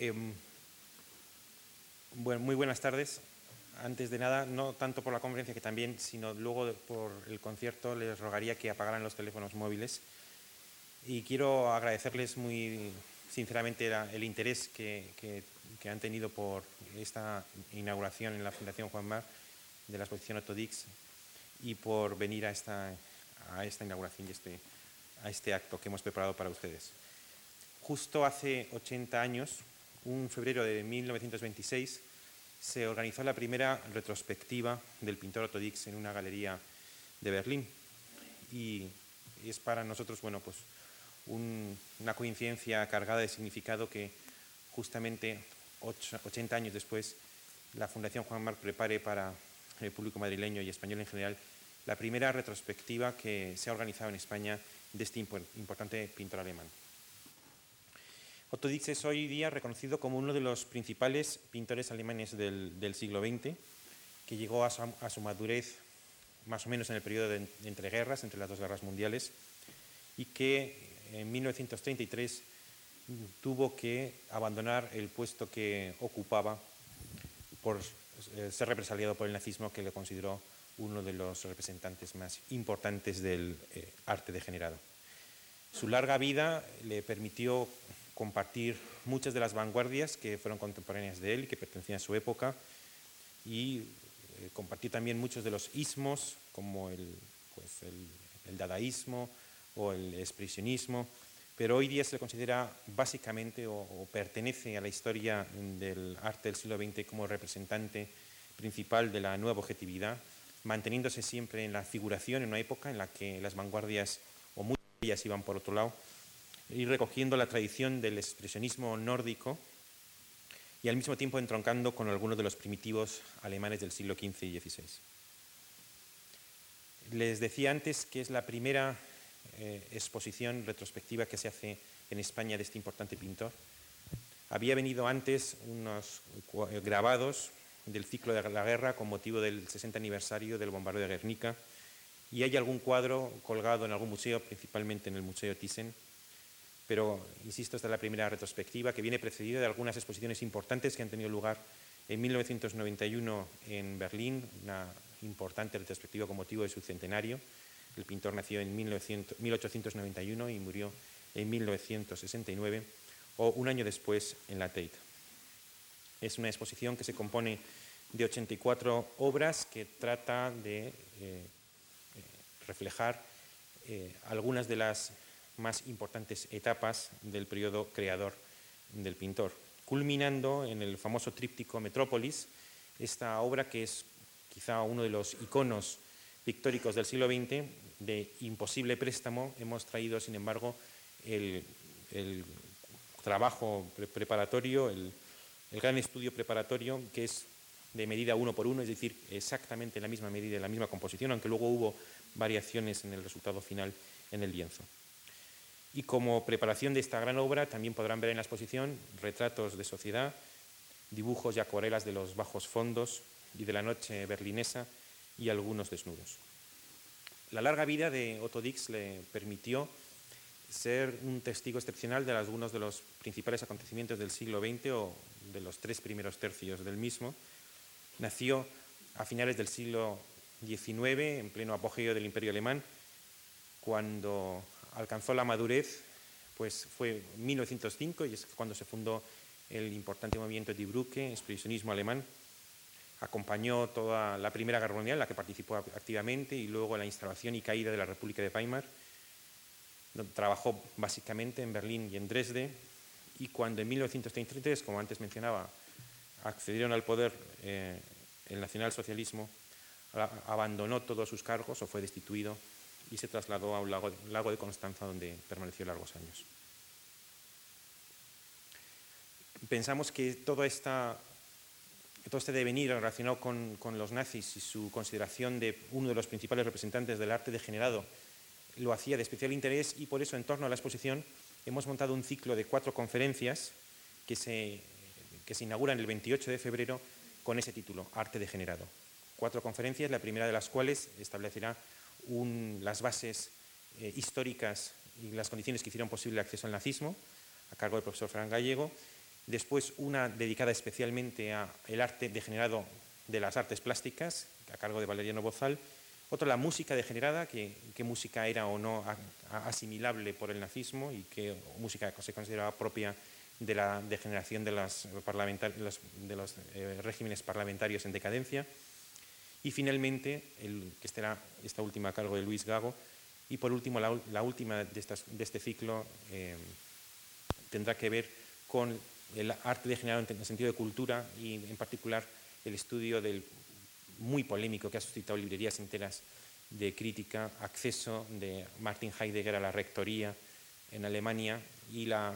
Em, bueno, muy buenas tardes. Antes de nada, no tanto por la conferencia que también, sino luego por el concierto, les rogaría que apagaran los teléfonos móviles. Y quiero agradecerles muy sinceramente el interés que, han tenido por esta inauguración en la Fundación Juan Mar de la exposición Otodix y por venir a esta, a esta inauguración y este, a este acto que hemos preparado para ustedes. Justo hace 80 años, un febrero de 1926, se organizó la primera retrospectiva del pintor Otodix en una galería de Berlín. Y es para nosotros, bueno, pues una coincidencia cargada de significado que justamente 80 años después la Fundación Juan Marc prepare para el público madrileño y español en general la primera retrospectiva que se ha organizado en España de este importante pintor alemán. Otto Dix es hoy día reconocido como uno de los principales pintores alemanes del, siglo XX, que llegó a su, madurez más o menos en el periodo de entreguerras, entre las dos guerras mundiales, y que en 1933 tuvo que abandonar el puesto que ocupaba por ser represaliado por el nazismo, que le consideró uno de los representantes más importantes del eh, arte degenerado. Su larga vida le permitió compartir muchas de las vanguardias que fueron contemporáneas de él y que pertenecían a su época. Y eh, compartir también muchos de los ismos como el, pues el, dadaísmo o el expresionismo, pero hoy día se le considera básicamente o, o, pertenece a la historia del arte del siglo XX como representante principal de la nueva objetividad, manteniéndose siempre en la figuración en una época en la que las vanguardias o muchas de ellas iban por otro lado ir recogiendo la tradición del expresionismo nórdico y al mismo tiempo entroncando con algunos de los primitivos alemanes del siglo XV y XVI. Les decía antes que es la primera eh, exposición retrospectiva que se hace en España de este importante pintor. Había venido antes unos grabados del ciclo de la guerra con motivo del 60 aniversario del bombardeo de Guernica y hay algún cuadro colgado en algún museo, principalmente en el Museo Thyssen, pero insisto, esta es la primera retrospectiva que viene precedida de algunas exposiciones importantes que han tenido lugar en 1991 en Berlín, una importante retrospectiva con motivo de su centenario. El pintor nació en 1891 y murió en 1969, o un año después en la Tate. Es una exposición que se compone de 84 obras que trata de eh, eh, reflejar eh, algunas de las más importantes etapas del periodo creador del pintor, culminando en el famoso tríptico Metrópolis, esta obra que es quizá uno de los iconos pictóricos del siglo XX, de imposible préstamo, hemos traído, sin embargo, el, trabajo preparatorio, el, el, gran estudio preparatorio, que es de medida uno por uno, es decir, exactamente la misma medida y la misma composición, aunque luego hubo variaciones en el resultado final en el lienzo. Y como preparación de esta gran obra también podrán ver en la exposición retratos de sociedad, dibujos y acuarelas de los bajos fondos y de la noche berlinesa y algunos desnudos. La larga vida de Otto Dix le permitió ser un testigo excepcional de algunos de los principales acontecimientos del siglo XX o de los tres primeros tercios del mismo. Nació a finales del siglo XIX, en pleno apogeo del Imperio Alemán, cuando alcanzó la madurez pues fue 1905 y es cuando se fundó el importante movimiento Die Brücke, expresionismo alemán. Acompañó toda la Primera Guerra Mundial, en la que participó activamente, y luego la instalación y caída de la República de Weimar. Trabajó básicamente en Berlín y en Dresde, y cuando en 1933, como antes mencionaba, accedieron al poder eh, el nacionalsocialismo, abandonó todos sus cargos o fue destituido y se trasladó a un lago, lago de Constanza donde permaneció largos años. Pensamos que todo, esta, todo este devenir relacionado con, con, los nazis y su consideración de uno de los principales representantes del arte degenerado lo hacía de especial interés y por eso en torno a la exposición hemos montado un ciclo de cuatro conferencias que se, que se inauguran el 28 de febrero con ese título, Arte degenerado. Cuatro conferencias, la primera de las cuales establecerá las bases eh, históricas y las condiciones que hicieron posible el acceso al nazismo, a cargo del profesor Fran Gallego, después una dedicada especialmente al arte degenerado de las artes plásticas, a cargo de Valeriano Bozal, otra la música degenerada, que, qué música era o no asimilable por el nazismo y qué música se consideraba propia de la degeneración de, los, de los eh, regímenes parlamentarios en decadencia. Y finalmente, que estará esta última a cargo de Luis Gago. Y por último, la, última de, este ciclo eh, tendrá que ver con el arte degenerado en el sentido de cultura y en particular el estudio del muy polémico que ha suscitado librerías enteras de crítica, acceso de Martin Heidegger a la rectoría en Alemania y la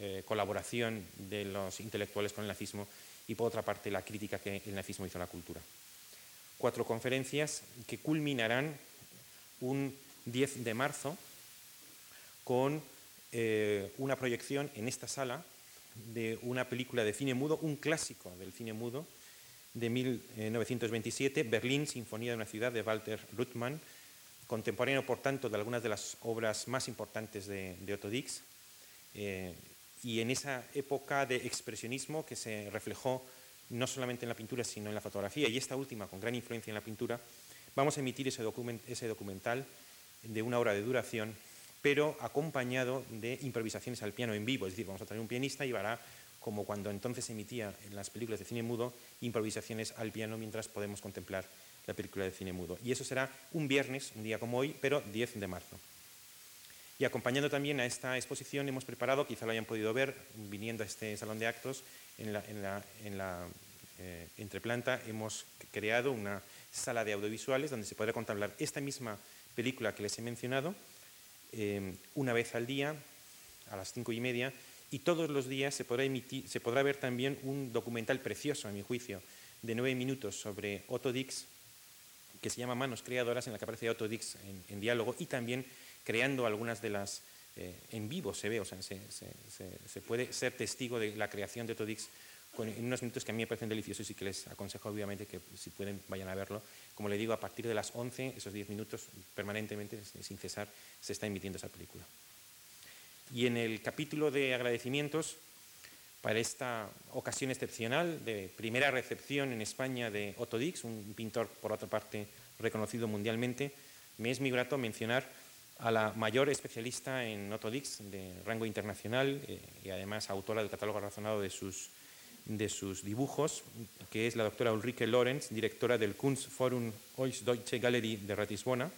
eh, colaboración de los intelectuales con el nazismo y por otra parte la crítica que el nazismo hizo a la cultura. Cuatro conferencias que culminarán un 10 de marzo con eh, una proyección en esta sala de una película de cine mudo, un clásico del cine mudo de 1927, Berlín, Sinfonía de una ciudad, de Walter Ruttmann, contemporáneo, por tanto, de algunas de las obras más importantes de, Otto Dix, eh, y en esa época de expresionismo que se reflejó no solamente en la pintura, sino en la fotografía, y esta última con gran influencia en la pintura, vamos a emitir ese, documental de una hora de duración, pero acompañado de improvisaciones al piano en vivo, es decir, vamos a traer un pianista y hará como cuando entonces se emitía en las películas de cine mudo, improvisaciones al piano mientras podemos contemplar la película de cine mudo. Y eso será un viernes, un día como hoy, pero 10 de marzo. Y acompañando también a esta exposición hemos preparado, quizá lo hayan podido ver, viniendo a este salón de actos, en la, eh, entreplanta hemos creado una sala de audiovisuales donde se podrá contemplar esta misma película que les he mencionado eh, una vez al día, a las cinco y media, y todos los días se podrá, emitir, se podrá ver también un documental precioso, a mi juicio, de nueve minutos sobre Otto Dix, que se llama Manos Creadoras, en la que aparece Otto Dix en diálogo y también creando algunas de las... Eh, en vivo se ve, o sea, se, puede ser testigo de la creación de Todix en unos minutos que a mí me parecen deliciosos y que les aconsejo obviamente que si pueden vayan a verlo. Como le digo, a partir de las 11, esos 10 minutos, permanentemente, sin cesar, se está emitiendo esa película. Y en el capítulo de agradecimientos, para esta ocasión excepcional de primera recepción en España de Otto Dix, un pintor, por otra parte, reconocido mundialmente, me es muy grato mencionar a la mayor especialista en Otodix de rango internacional eh, y además autora del catálogo razonado de sus, de sus dibujos, que es la doctora Ulrike Lorenz, directora del Kunstforum Deutsche Galerie de Ratisbona.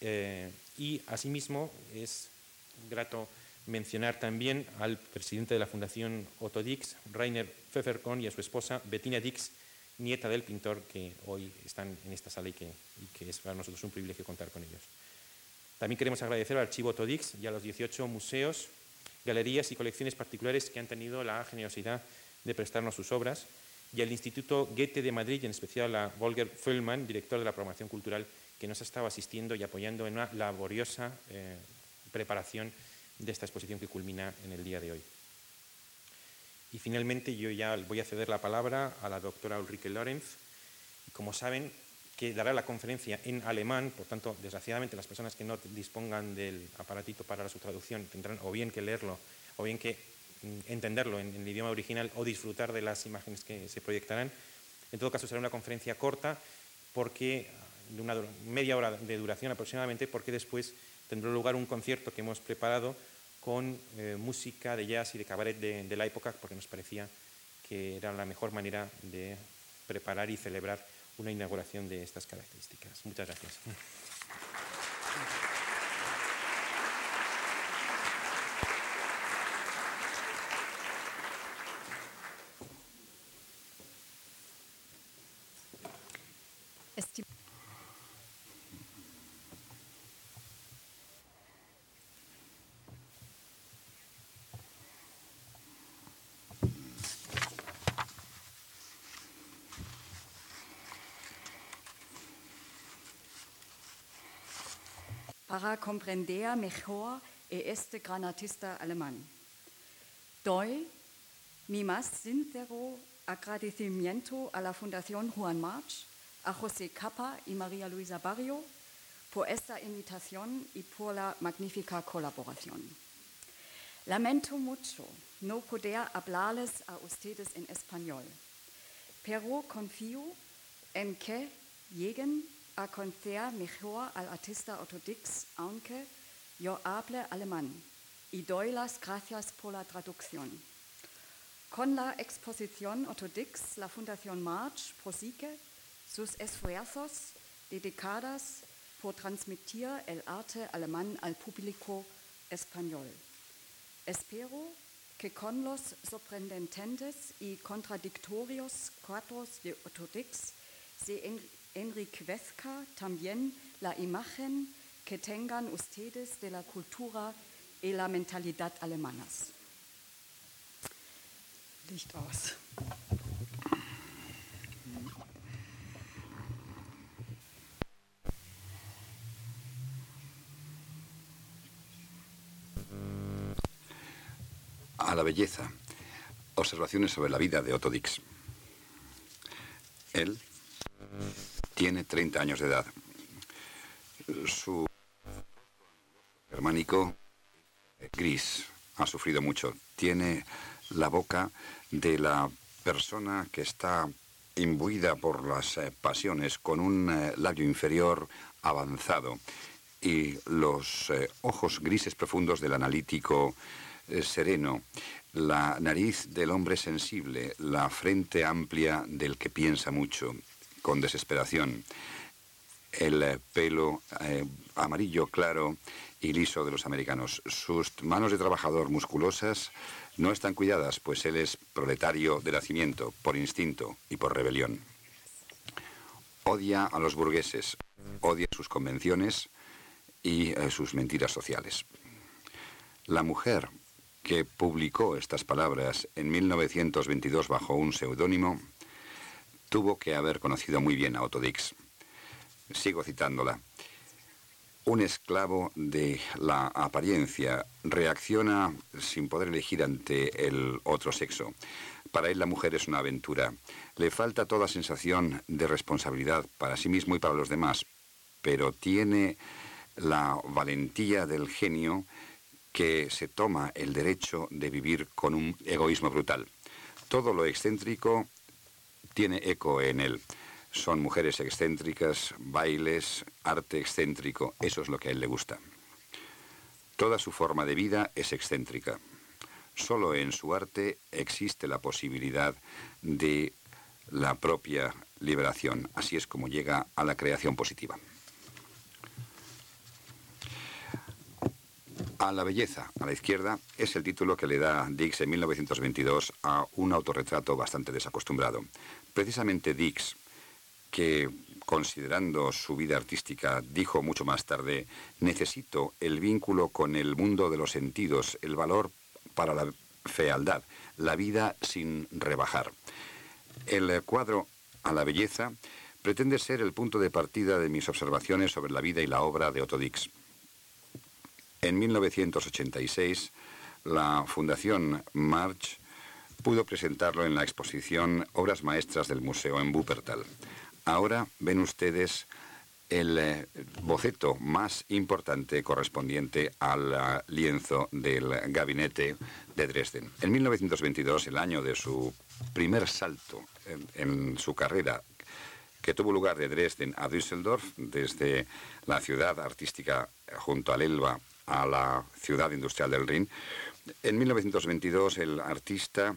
Eh, y asimismo es grato mencionar también al presidente de la Fundación Otto Dix, Rainer Pfefferkorn, y a su esposa Bettina Dix, nieta del pintor, que hoy están en esta sala y que, y que es para nosotros un privilegio contar con ellos. También queremos agradecer al Archivo Todix y a los 18 museos, galerías y colecciones particulares que han tenido la generosidad de prestarnos sus obras y al Instituto Goethe de Madrid, y en especial a Volker Füllmann, director de la programación cultural, que nos ha estado asistiendo y apoyando en una laboriosa eh, preparación de esta exposición que culmina en el día de hoy. Y finalmente yo ya voy a ceder la palabra a la doctora Ulrike Lorenz. Como saben, que dará la conferencia en alemán, por tanto, desgraciadamente las personas que no dispongan del aparatito para su traducción tendrán o bien que leerlo o bien que entenderlo en, el idioma original o disfrutar de las imágenes que se proyectarán. En todo caso, será una conferencia corta, porque de una media hora de duración aproximadamente, porque después tendrá lugar un concierto que hemos preparado con eh, música de jazz y de cabaret de la época, porque nos parecía que era la mejor manera de preparar y celebrar una inauguración de estas características. Muchas gracias. Para comprender mejor este gran artista alemán. Doy mi más sincero agradecimiento a la Fundación Juan March, a José Capa y María Luisa Barrio por esta invitación y por la magnífica colaboración. Lamento mucho no poder hablarles a ustedes en español, pero confío en que lleguen a conocer mejor al artista ortodox, aunque yo hable alemán, y doy las gracias por la traducción. Con la exposición Orthodox, la Fundación March prosigue sus esfuerzos dedicados por transmitir el arte alemán al público español. Espero que con los sorprendentes y contradictorios cuadros de Orthodox se enriquezca también la imagen que tengan ustedes de la cultura y la mentalidad alemanas. Licht aus. A la belleza. Observaciones sobre la vida de Otto Dix. Él tiene 30 años de edad. Su germánico gris ha sufrido mucho. Tiene la boca de la persona que está imbuida por las eh, pasiones con un eh, labio inferior avanzado y los eh, ojos grises profundos del analítico sereno, la nariz del hombre sensible, la frente amplia del que piensa mucho, con desesperación, el pelo amarillo claro y liso de los americanos, sus manos de trabajador musculosas, no están cuidadas, pues él es proletario de nacimiento, por instinto y por rebelión. Odia a los burgueses, odia sus convenciones y eh, sus mentiras sociales. La mujer que publicó estas palabras en 1922 bajo un seudónimo tuvo que haber conocido muy bien a Otto Dix. Sigo citándola. Un esclavo de la apariencia reacciona sin poder elegir ante el otro sexo. Para él la mujer es una aventura. Le falta toda sensación de responsabilidad para sí mismo y para los demás, pero tiene la valentía del genio que se toma el derecho de vivir con un egoísmo brutal. Todo lo excéntrico tiene eco en él. Son mujeres excéntricas, bailes, arte excéntrico, eso es lo que a él le gusta. Toda su forma de vida es excéntrica. Solo en su arte existe la posibilidad de la propia liberación. Así es como llega a la creación positiva. A la belleza, a la izquierda, es el título que le da Dix en 1922 a un autorretrato bastante desacostumbrado. Precisamente Dix que, considerando su vida artística, dijo mucho más tarde, necesito el vínculo con el mundo de los sentidos, el valor para la fealdad, la vida sin rebajar. El cuadro a la belleza pretende ser el punto de partida de mis observaciones sobre la vida y la obra de Otto Dix. En 1986, la Fundación March pudo presentarlo en la exposición Obras Maestras del Museo en Wuppertal. Ahora ven ustedes el eh, boceto más importante correspondiente al eh, lienzo del gabinete de Dresden. En 1922, el año de su primer salto en, su carrera, que tuvo lugar de Dresden a Düsseldorf, desde la ciudad artística junto al Elba a la ciudad industrial del Rin, en 1922 el artista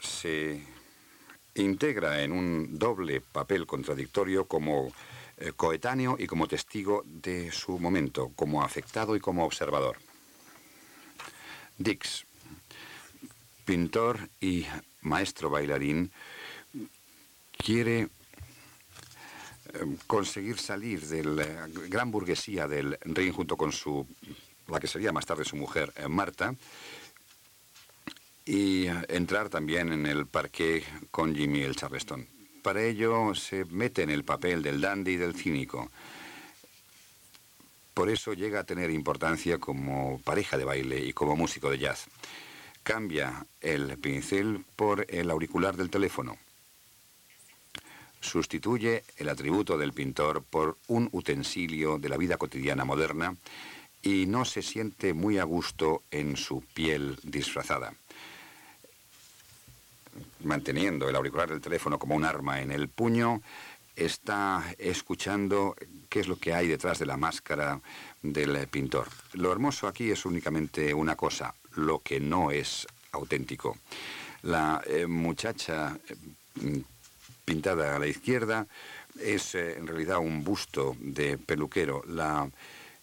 se integra en un doble papel contradictorio como eh, coetáneo y como testigo de su momento, como afectado y como observador. Dix, pintor y maestro bailarín, quiere conseguir salir de la gran burguesía del Rin junto con su, la que sería más tarde su mujer, eh, Marta, y entrar también en el parque con Jimmy el Charleston. Para ello se mete en el papel del dandy y del cínico. Por eso llega a tener importancia como pareja de baile y como músico de jazz. Cambia el pincel por el auricular del teléfono. Sustituye el atributo del pintor por un utensilio de la vida cotidiana moderna y no se siente muy a gusto en su piel disfrazada. Manteniendo el auricular del teléfono como un arma en el puño, está escuchando qué es lo que hay detrás de la máscara del pintor. Lo hermoso aquí es únicamente una cosa, lo que no es auténtico. La eh, muchacha eh, pintada a la izquierda es eh, en realidad un busto de peluquero. La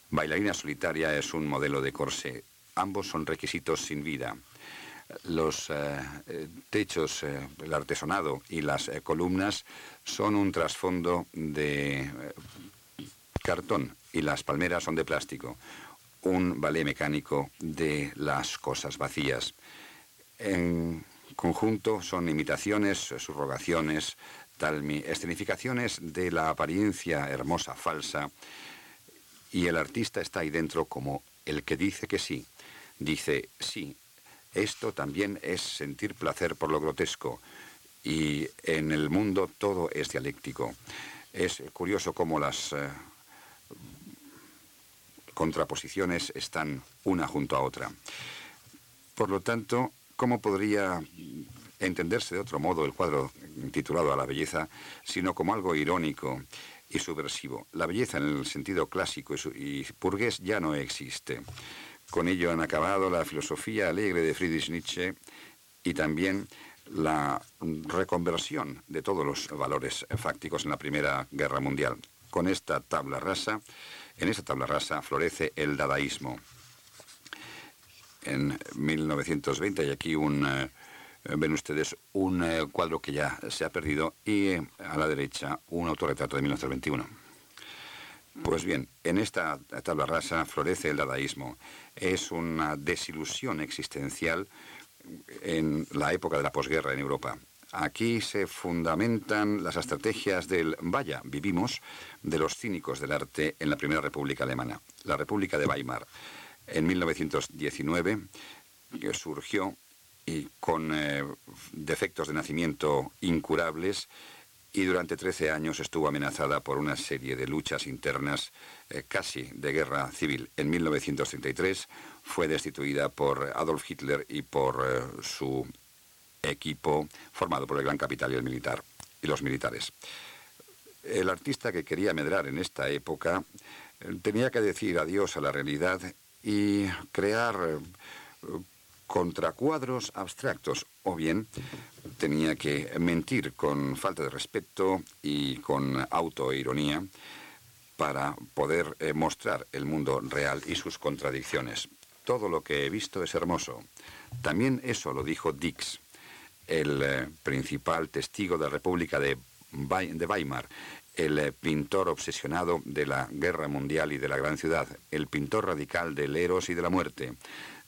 bailarina solitaria es un modelo de corsé. Ambos son requisitos sin vida. Los techos, el artesonado y las columnas son un trasfondo de cartón y las palmeras son de plástico. Un ballet mecánico de las cosas vacías. Conjunto son imitaciones, subrogaciones, escenificaciones de la apariencia hermosa falsa y el artista está ahí dentro como el que dice que sí. Dice, sí, esto también es sentir placer por lo grotesco y en el mundo todo es dialéctico. Es curioso cómo las eh, contraposiciones están una junto a otra. Por lo tanto, ¿cómo podría entenderse de otro modo el cuadro titulado A la belleza, sino como algo irónico y subversivo? La belleza en el sentido clásico y burgués ya no existe. Con ello han acabado la filosofía alegre de Friedrich Nietzsche y también la reconversión de todos los valores fácticos en la Primera Guerra Mundial. Con esta tabla rasa en esa tabla rasa florece el dadaísmo. En 1920 hay aquí un, eh, ven ustedes, un eh, cuadro que ya se ha perdido y eh, a la derecha un autorretrato de 1921. Pues bien, en esta tabla rasa florece el dadaísmo. Es una desilusión existencial en la época de la posguerra en Europa. Aquí se fundamentan las estrategias del vaya, vivimos, de los cínicos del arte en la Primera República Alemana, la República de Weimar. En 1919 que surgió y con eh, defectos de nacimiento incurables y durante 13 años estuvo amenazada por una serie de luchas internas eh, casi de guerra civil. En 1933 fue destituida por Adolf Hitler y por eh, su equipo formado por el gran capital y el militar y los militares. El artista que quería medrar en esta época eh, tenía que decir adiós a la realidad y crear eh, contracuadros abstractos, o bien tenía que mentir con falta de respeto y con autoironía para poder eh, mostrar el mundo real y sus contradicciones. Todo lo que he visto es hermoso. También eso lo dijo Dix el eh, principal testigo de la República de, Weimar, el eh, pintor obsesionado de la guerra mundial y de la gran ciudad, el pintor radical del eros y de la muerte,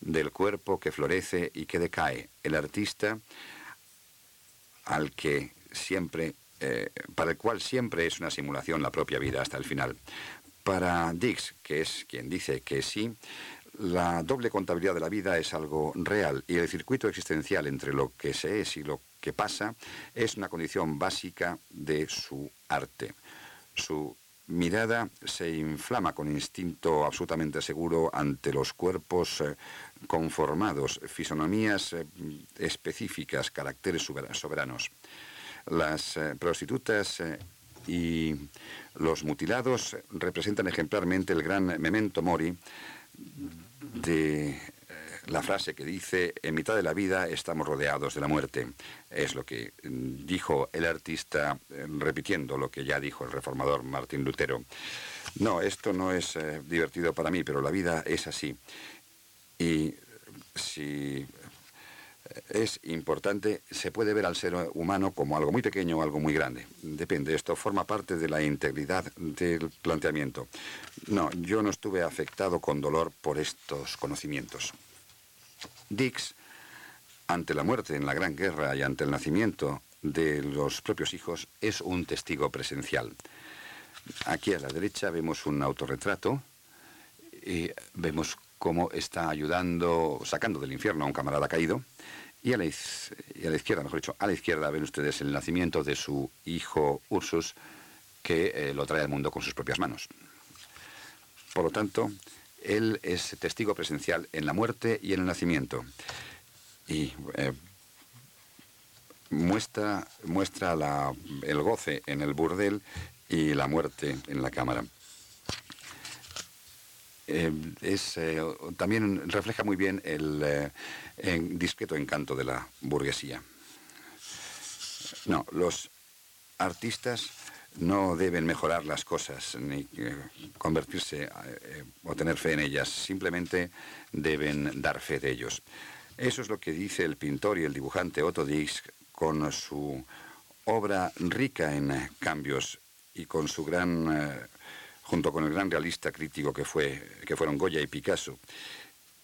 del cuerpo que florece y que decae, el artista al que siempre, eh, para el cual siempre es una simulación la propia vida hasta el final. Para Dix, que es quien dice que sí, la doble contabilidad de la vida es algo real y el circuito existencial entre lo que se es y lo que pasa es una condición básica de su arte. Su mirada se inflama con instinto absolutamente seguro ante los cuerpos eh, conformados, fisonomías eh, específicas, caracteres soberanos. Las eh, prostitutas y los mutilados representan ejemplarmente el gran memento mori de la frase que dice, en mitad de la vida estamos rodeados de la muerte. Es lo que mm, dijo el artista eh, repitiendo lo que ya dijo el reformador Martín Lutero. No, esto no es eh, divertido para mí, pero la vida es así. Y si es importante, se puede ver al ser humano como algo muy pequeño o algo muy grande. Depende, esto forma parte de la integridad del planteamiento. No, yo no estuve afectado con dolor por estos conocimientos. Dix, ante la muerte en la Gran Guerra y ante el nacimiento de los propios hijos, es un testigo presencial. Aquí a la derecha vemos un autorretrato y vemos cómo está ayudando, sacando del infierno a un camarada caído. Y a, la, izquierda, mejor dicho, a la izquierda ven ustedes el nacimiento de su hijo Ursus, que eh, lo trae al mundo con sus propias manos. Por lo tanto, Él es testigo presencial en la muerte y en el nacimiento. Y eh, muestra, muestra el goce en el burdel y la muerte en la cámara. Eh, es, eh, también refleja muy bien el discreto encanto de la burguesía. No, los artistas no deben mejorar las cosas ni eh, convertirse eh, o tener fe en ellas, simplemente deben dar fe de ellos. Eso es lo que dice el pintor y el dibujante Otto Dix con su obra rica en cambios y con su gran, eh, junto con el gran realista crítico que, fue, que fueron Goya y Picasso,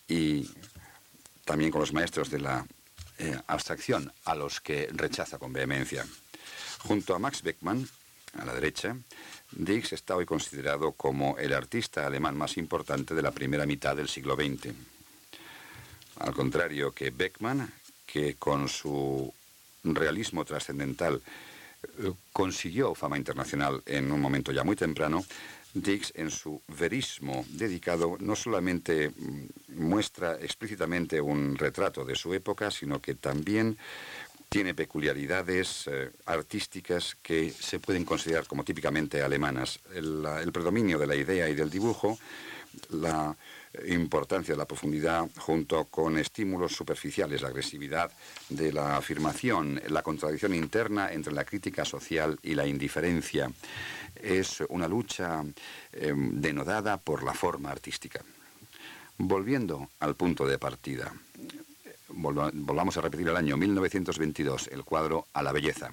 y también con los maestros de la abstracción, a los que rechaza con vehemencia. Junto a Max Beckmann, a la derecha, Dix está hoy considerado como el artista alemán más importante de la primera mitad del siglo XX. Al contrario que Beckmann, que con su realismo trascendental eh, consiguió fama internacional en un momento ya muy temprano, Dix en su verismo dedicado no solamente mm, muestra explícitamente un retrato de su época, sino que también tiene peculiaridades eh, artísticas que se pueden considerar como típicamente alemanas. El, predominio de la idea y del dibujo, la importancia de la profundidad junto con estímulos superficiales, la agresividad de la afirmación, la contradicción interna entre la crítica social y la indiferencia. Es una lucha em, denodada por la forma artística. Volviendo al punto de partida, volvamos a repetir el año 1922, el cuadro A la belleza.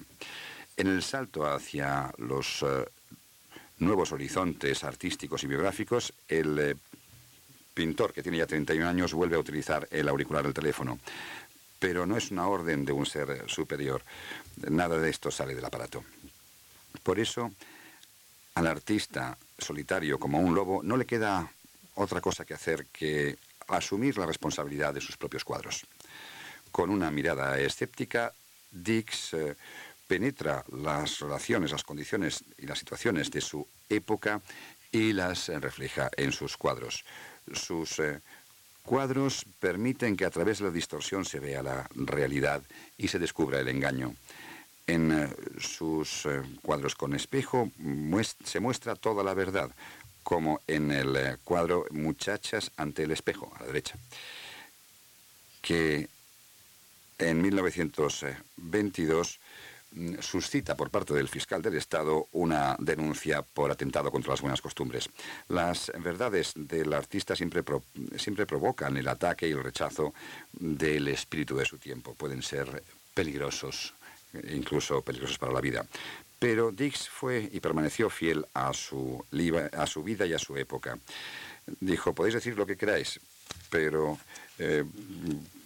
En el salto hacia los eh, nuevos horizontes artísticos y biográficos, el eh, pintor, que tiene ya 31 años, vuelve a utilizar el auricular del teléfono. Pero no es una orden de un ser superior. Nada de esto sale del aparato. Por eso, al artista solitario como un lobo no le queda otra cosa que hacer que asumir la responsabilidad de sus propios cuadros. Con una mirada escéptica, Dix eh, penetra las relaciones, las condiciones y las situaciones de su época y las refleja en sus cuadros. Sus eh, cuadros permiten que a través de la distorsión se vea la realidad y se descubra el engaño. En eh, sus cuadros con espejo se muestra toda la verdad, como en el cuadro Muchachas ante el espejo, a la derecha, que en 1922 mm, suscita por parte del fiscal del Estado una denuncia por atentado contra las buenas costumbres. Las verdades del artista siempre, siempre provocan el ataque y el rechazo del espíritu de su tiempo. Pueden ser peligrosos, incluso peligrosos para la vida. Pero Dix fue y permaneció fiel a su, a su vida y a su época. Dijo, podéis decir lo que queráis, pero eh,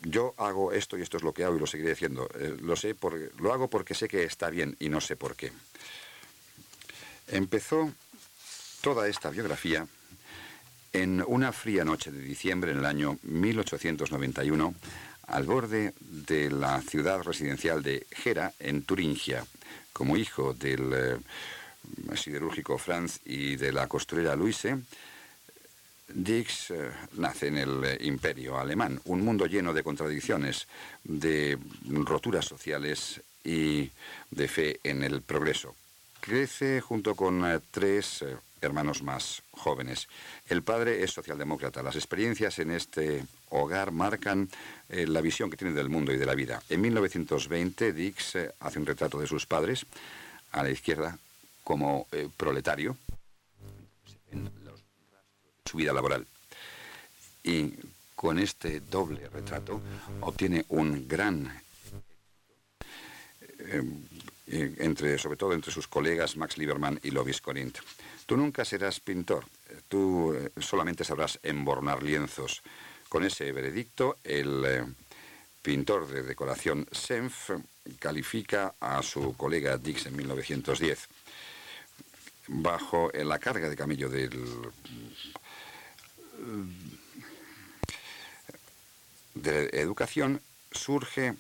yo hago esto y esto es lo que hago y lo seguiré haciendo. Eh, lo, sé porque, lo hago porque sé que está bien y no sé por qué. Empezó toda esta biografía en una fría noche de diciembre en el año 1891 al borde de la ciudad residencial de Gera, en Turingia, como hijo del eh, siderúrgico Franz y de la costurera Luise, Dix eh, nace en el eh, imperio alemán, un mundo lleno de contradicciones, de roturas sociales y de fe en el progreso. Crece junto con eh, tres hermanos más jóvenes. El padre es socialdemócrata. Las experiencias en este hogar marcan la visión que tiene del mundo y de la vida. En 1920, Dix hace un retrato de sus padres a la izquierda como proletario su vida laboral. Y con este doble retrato obtiene un gran eh, eh, entre, sobre todo entre sus colegas Max Lieberman y Lovis Corinth. Tú nunca serás pintor, tú eh, solamente sabrás embornar lienzos. Con ese veredicto, el pintor de decoración Senf califica a su colega Dix en 1910. Bajo la carga de camello del de educación surge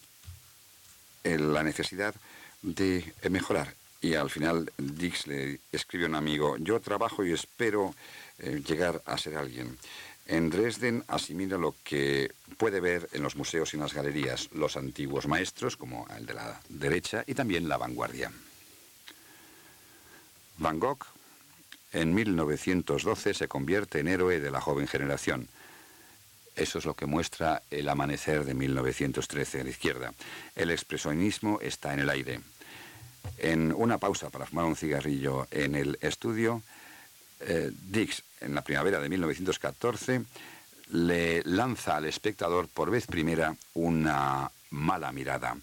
la necesidad de mejorar. Y al final Dix le escribe a un amigo, yo trabajo y espero eh, llegar a ser alguien. En Dresden asimila lo que puede ver en los museos y en las galerías, los antiguos maestros, como el de la derecha, y también la vanguardia. Van Gogh, en 1912, se convierte en héroe de la joven generación. Eso es lo que muestra el amanecer de 1913 a la izquierda. El expresionismo está en el aire. En una pausa para fumar un cigarrillo en el estudio, eh, Dix, en la primavera de 1914, le lanza al espectador por vez primera una mala mirada.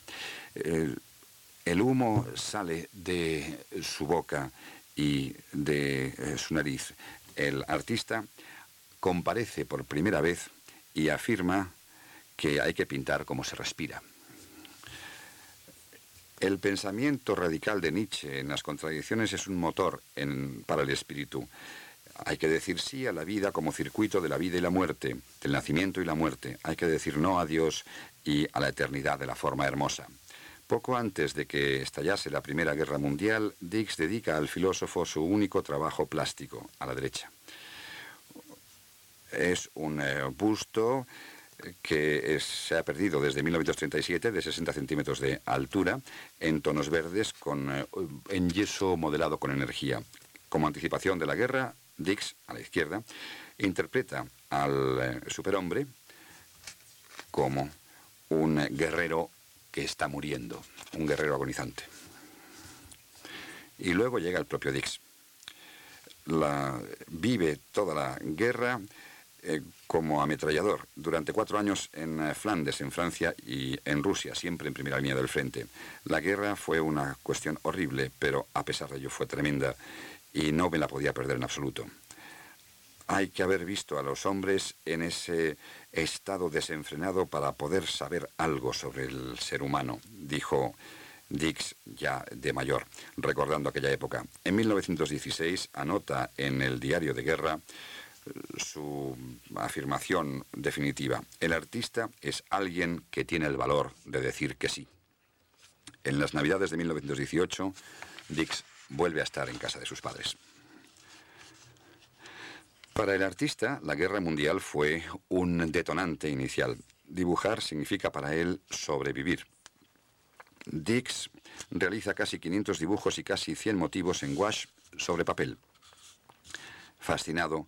el humo sale de su boca y de eh, su nariz. El artista comparece por primera vez y afirma que hay que pintar como se respira. El pensamiento radical de Nietzsche en las contradicciones es un motor para el espíritu. Hay que decir sí a la vida como circuito de la vida y la muerte, del nacimiento y la muerte. Hay que decir no a Dios y a la eternidad de la forma hermosa. Poco antes de que estallase la Primera Guerra Mundial, Dix dedica al filósofo su único trabajo plástico, a la derecha. Es un eh, busto que se ha perdido desde 1937 de 60 centímetros de altura en tonos verdes con, eh, en yeso modelado con energía. Como anticipación de la guerra, Dix, a la izquierda, interpreta al eh, superhombre como un guerrero que está muriendo, un guerrero agonizante. Y luego llega el propio Dix. Vive toda la guerra eh, como ametrallador durante cuatro años en eh, Flandes, en Francia y en Rusia, siempre en primera línea del frente. La guerra fue una cuestión horrible, pero a pesar de ello fue tremenda y no me la podía perder en absoluto. Hay que haber visto a los hombres en ese estado desenfrenado para poder saber algo sobre el ser humano, dijo Dix ya de mayor, recordando aquella época. En 1916 anota en el diario de guerra eh, su afirmación definitiva. El artista es alguien que tiene el valor de decir que sí. En las Navidades de 1918, Dix vuelve a estar en casa de sus padres. Para el artista, la guerra mundial fue un detonante inicial. Dibujar significa para él sobrevivir. Dix realiza casi 500 dibujos y casi 100 motivos en gouache sobre papel. Fascinado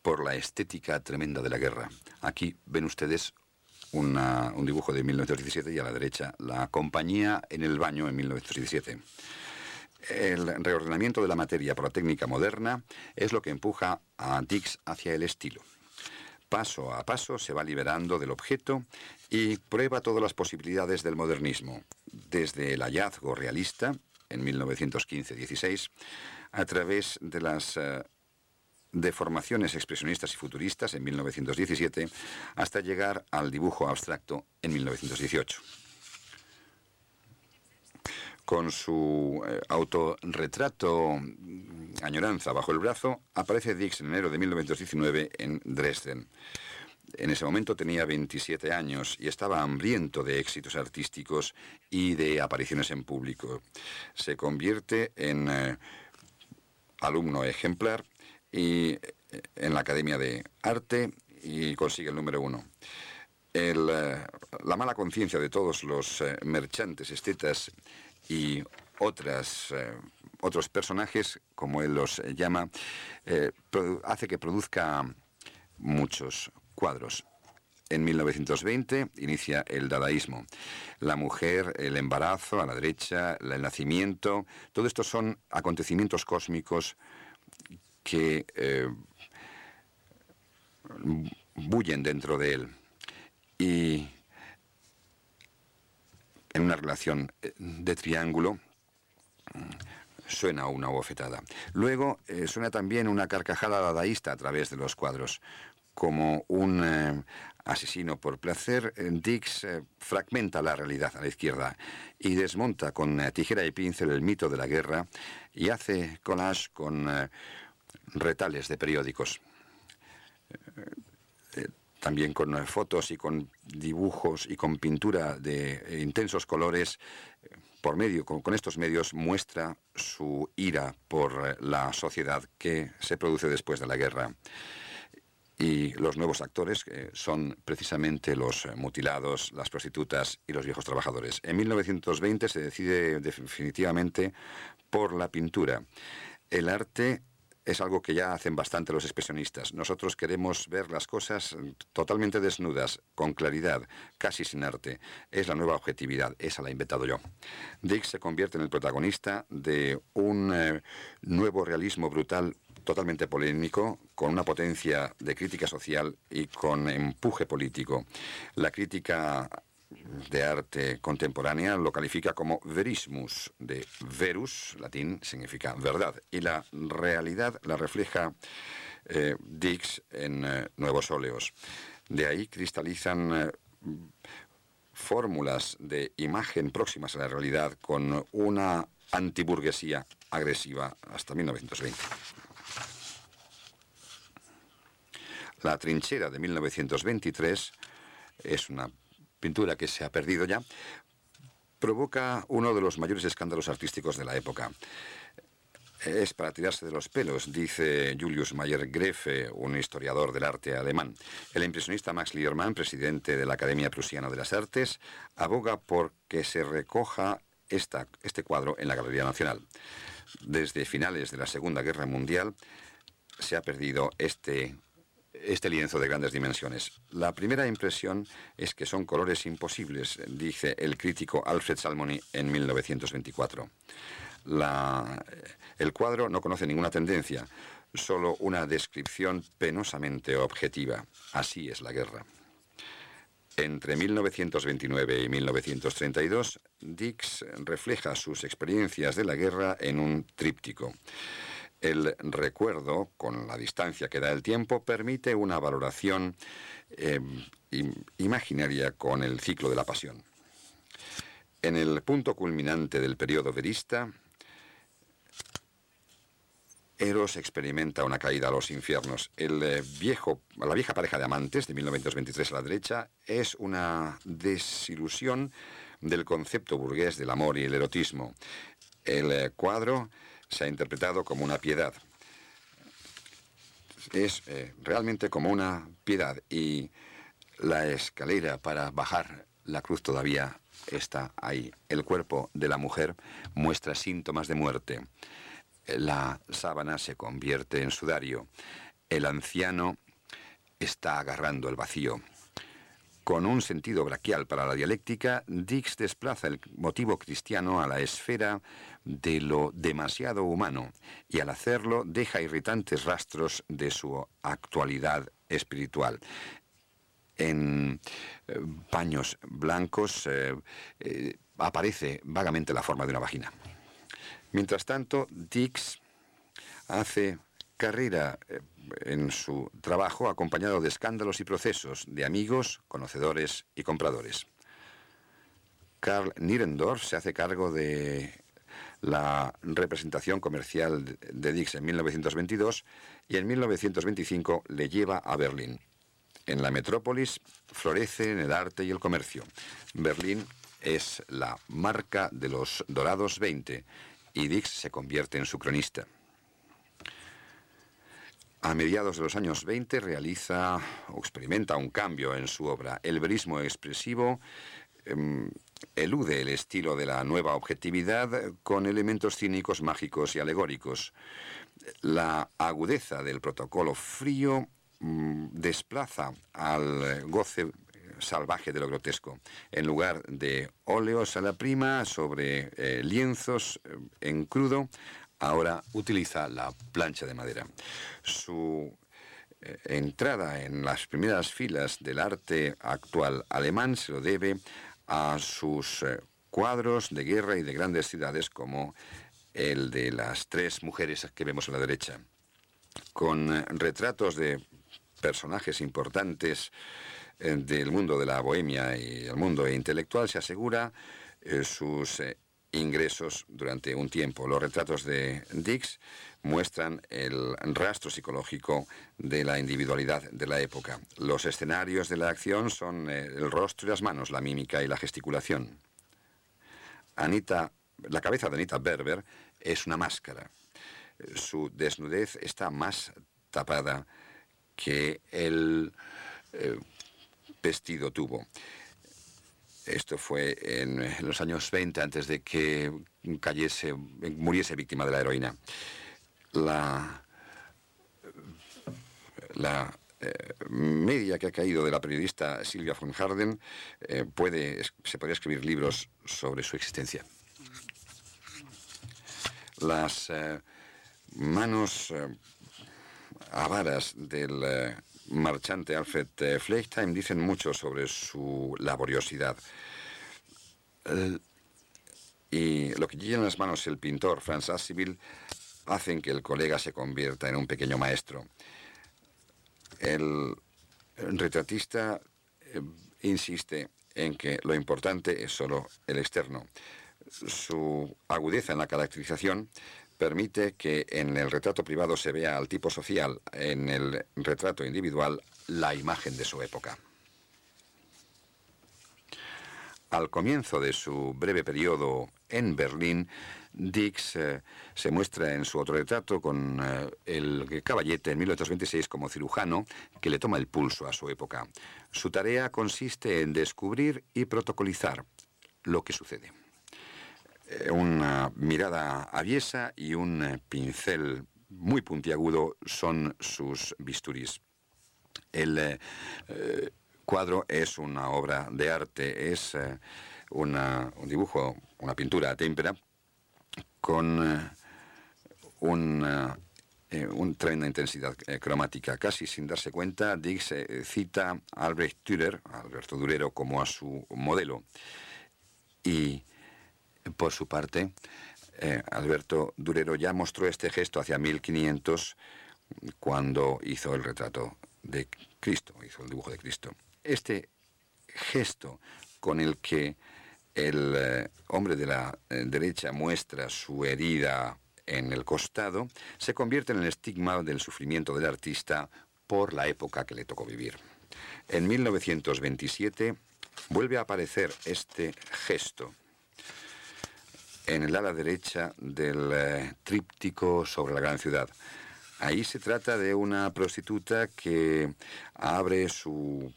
por la estética tremenda de la guerra. Aquí ven ustedes un dibujo de 1917 y a la derecha la compañía en el baño en 1917. El reordenamiento de la materia por la técnica moderna es lo que empuja a Dix hacia el estilo. Paso a paso se va liberando del objeto y prueba todas las posibilidades del modernismo, desde el hallazgo realista en 1915-16, a través de las eh, deformaciones expresionistas y futuristas en 1917, hasta llegar al dibujo abstracto en 1918 con su eh, autorretrato mm, Añoranza bajo el brazo, aparece Dix en enero de 1919 en Dresden. En ese momento tenía 27 años y estaba hambriento de éxitos artísticos y de apariciones en público. Se convierte en eh, alumno ejemplar y eh, en la Academia de Arte y consigue el número uno. la mala conciencia de todos los merchantes estetas y otras, eh, otros personajes, como él los llama, eh, hace que produzca muchos cuadros. En 1920 inicia el dadaísmo. La mujer, el embarazo a la derecha, el nacimiento, todo esto son acontecimientos cósmicos que eh, bullen dentro de él. Y en una relación eh, de triángulo, suena una bofetada. Luego eh, suena también una carcajada dadaísta a través de los cuadros. Como un eh, asesino por placer, Dix fragmenta la realidad a la izquierda y desmonta con tijera y pincel el mito de la guerra y hace collage con retales de periódicos también con eh, fotos y con dibujos y con pintura de eh, intensos colores, eh, por medio, con, estos medios muestra su ira por la sociedad que se produce después de la guerra. y los nuevos actores son precisamente los mutilados, las prostitutas y los viejos trabajadores. En 1920 se decide definitivamente por la pintura. El arte es algo que ya hacen bastante los expresionistas. Nosotros queremos ver las cosas totalmente desnudas, con claridad, casi sin arte. Es la nueva objetividad, esa la he inventado yo. Dick se convierte en el protagonista de un eh, nuevo realismo brutal totalmente polémico, con una potencia de crítica social y con empuje político. La crítica de arte contemporánea lo califica como verismus, de verus, latín, significa verdad, y la realidad la refleja eh, Dix en eh, Nuevos Óleos. De ahí cristalizan eh, fórmulas de imagen próximas a la realidad con una antiburguesía agresiva hasta 1920. La trinchera de 1923 es una pintura que se ha perdido ya, provoca uno de los mayores escándalos artísticos de la época. Es para tirarse de los pelos, dice Julius Mayer Grefe, un historiador del arte alemán. El impresionista Max Liermann, presidente de la Academia Prusiana de las Artes, aboga por que se recoja esta, este cuadro en la Galería Nacional. Desde finales de la Segunda Guerra Mundial se ha perdido este este lienzo de grandes dimensiones. La primera impresión es que son colores imposibles, dice el crítico Alfred Salmoni en 1924. el cuadro no conoce ninguna tendencia, solo una descripción penosamente objetiva. Así es la guerra. Entre 1929 y 1932, Dix refleja sus experiencias de la guerra en un tríptico. El recuerdo, con la distancia que da el tiempo, permite una valoración eh, imaginaria con el ciclo de la pasión. En el punto culminante del periodo verista, Eros experimenta una caída a los infiernos. El eh, viejo, la vieja pareja de amantes de 1923 a la derecha es una desilusión del concepto burgués del amor y el erotismo. El eh, cuadro se ha interpretado como una piedad. Es eh, realmente como una piedad y la escalera para bajar la cruz todavía está ahí. El cuerpo de la mujer muestra síntomas de muerte. La sábana se convierte en sudario. El anciano está agarrando el vacío. Con un sentido braquial para la dialéctica, Dix desplaza el motivo cristiano a la esfera de lo demasiado humano y al hacerlo deja irritantes rastros de su actualidad espiritual. En eh, paños blancos eh, eh, aparece vagamente la forma de una vagina. Mientras tanto, Dix hace carrera en su trabajo acompañado de escándalos y procesos de amigos, conocedores y compradores. Karl Nierendorf se hace cargo de la representación comercial de Dix en 1922 y en 1925 le lleva a Berlín. En la metrópolis florecen el arte y el comercio. Berlín es la marca de los dorados 20 y Dix se convierte en su cronista. A mediados de los años 20 realiza o experimenta un cambio en su obra. El verismo expresivo em, elude el estilo de la nueva objetividad con elementos cínicos, mágicos y alegóricos. La agudeza del protocolo frío mm, desplaza al goce salvaje de lo grotesco. En lugar de óleos a la prima sobre eh, lienzos eh, en crudo, ahora utiliza la plancha de madera. Su eh, entrada en las primeras filas del arte actual alemán se lo debe a sus eh, cuadros de guerra y de grandes ciudades como el de las tres mujeres que vemos a la derecha, con eh, retratos de personajes importantes del mundo de la bohemia y el mundo intelectual, se asegura sus ingresos durante un tiempo. Los retratos de Dix muestran el rastro psicológico de la individualidad de la época. Los escenarios de la acción son eh, el rostro y las manos, la mímica y la gesticulación. Anita, la cabeza de Anita Berber es una máscara. Su desnudez está más tapada que el eh, vestido tuvo. Esto fue en los años 20, antes de que cayese, muriese víctima de la heroína. La, la eh, media que ha caído de la periodista Silvia von Harden eh, puede, se podría escribir libros sobre su existencia. Las eh, manos avaras del marchante Alfred Fleichtheim dicen mucho sobre su laboriosidad. y lo que lleva en las manos el pintor Franz Assibil hacen que el colega se convierta en un pequeño maestro. El retratista eh, insiste en que lo importante es solo el externo. Su agudeza en la caracterización permite que en el retrato privado se vea al tipo social, en el retrato individual la imagen de su época. Al comienzo de su breve periodo en Berlín, Dix eh, se muestra en su otro retrato con eh, el caballete en 1826 como cirujano que le toma el pulso a su época. Su tarea consiste en descubrir y protocolizar lo que sucede. Eh, una mirada aviesa y un pincel muy puntiagudo son sus bisturís. El cuadro es una obra de arte, es un dibujo, una pintura a témpera con eh, una, eh, tremenda intensidad eh, cromática. Casi sin darse cuenta, Dix cita a Albrecht Dürer, Alberto Durero, como a su modelo. Y por su parte, Alberto Durero ya mostró este gesto hacia 1500 cuando hizo el retrato de Cristo, hizo el dibujo de Cristo. Este gesto con el que el eh, hombre de la eh, derecha muestra su herida en el costado, se convierte en el estigma del sufrimiento del artista por la época que le tocó vivir. En 1927 vuelve a aparecer este gesto en el ala derecha del eh, tríptico sobre la gran ciudad. Ahí se trata de una prostituta que abre su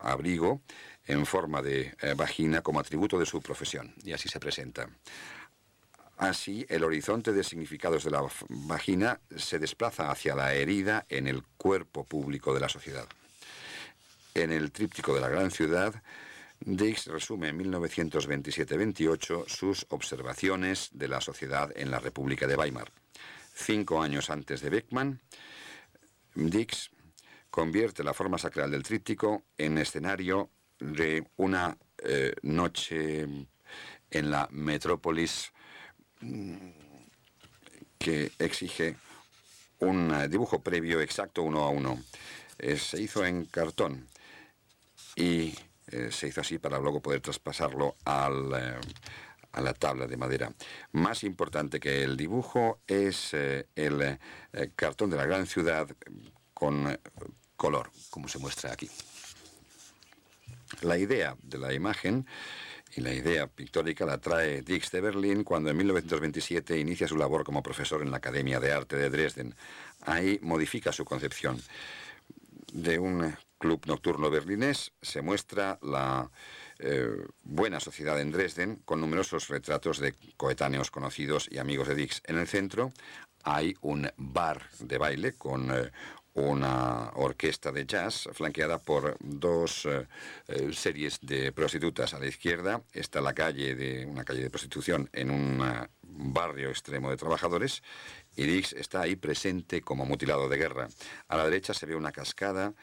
abrigo en forma de eh, vagina como atributo de su profesión, y así se presenta. Así, el horizonte de significados de la vagina se desplaza hacia la herida en el cuerpo público de la sociedad. En el tríptico de la gran ciudad, Dix resume en 1927-28 sus observaciones de la sociedad en la República de Weimar. Cinco años antes de Beckmann, Dix convierte la forma sacral del tríptico en escenario de una eh, noche en la metrópolis mm, que exige un dibujo previo exacto uno a uno. Eh, se hizo en cartón y eh, se hizo así para luego poder traspasarlo a la tabla de madera. Más importante que el dibujo es el cartón de la gran ciudad con color, como se muestra aquí. La idea de la imagen y la idea pictórica la trae Dix de Berlín cuando en 1927 inicia su labor como profesor en la Academia de Arte de Dresden. Ahí modifica su concepción. De un club nocturno berlinés se muestra la eh, buena sociedad en Dresden con numerosos retratos de coetáneos conocidos y amigos de Dix. En el centro hay un bar de baile con eh, una orquesta de jazz flanqueada por dos eh, series de prostitutas. A la izquierda está la calle de una calle de prostitución en un barrio extremo de trabajadores y Dix está ahí presente como mutilado de guerra. A la derecha se ve una cascada